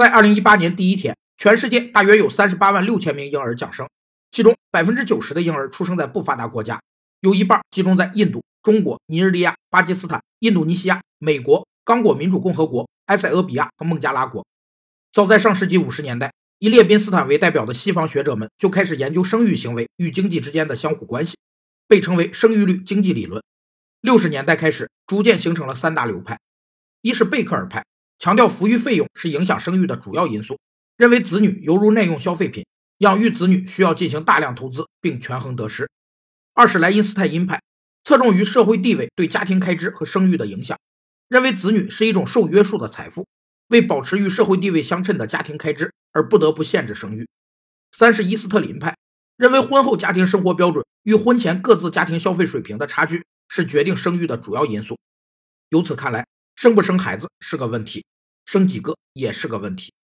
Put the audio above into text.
在2018年第一天，全世界大约有38万六千名婴儿降生，其中90%的婴儿出生在不发达国家，有一半集中在印度、中国、尼日利亚、巴基斯坦、印度尼西亚、美国、刚果民主共和国、埃塞俄比亚和孟加拉国。早在上世纪五十年代，以列宾斯坦为代表的西方学者们就开始研究生育行为与经济之间的相互关系，被称为生育率经济理论。六十年代开始，逐渐形成了三大流派：一是贝克尔派，强调抚育费用是影响生育的主要因素，认为子女犹如耐用消费品，养育子女需要进行大量投资并权衡得失；二是莱因斯泰因派，侧重于社会地位对家庭开支和生育的影响，认为子女是一种受约束的财富。为保持与社会地位相称的家庭开支而不得不限制生育。三是伊斯特林派认为，婚后家庭生活标准与婚前各自家庭消费水平的差距是决定生育的主要因素。由此看来，生不生孩子是个问题，生几个也是个问题。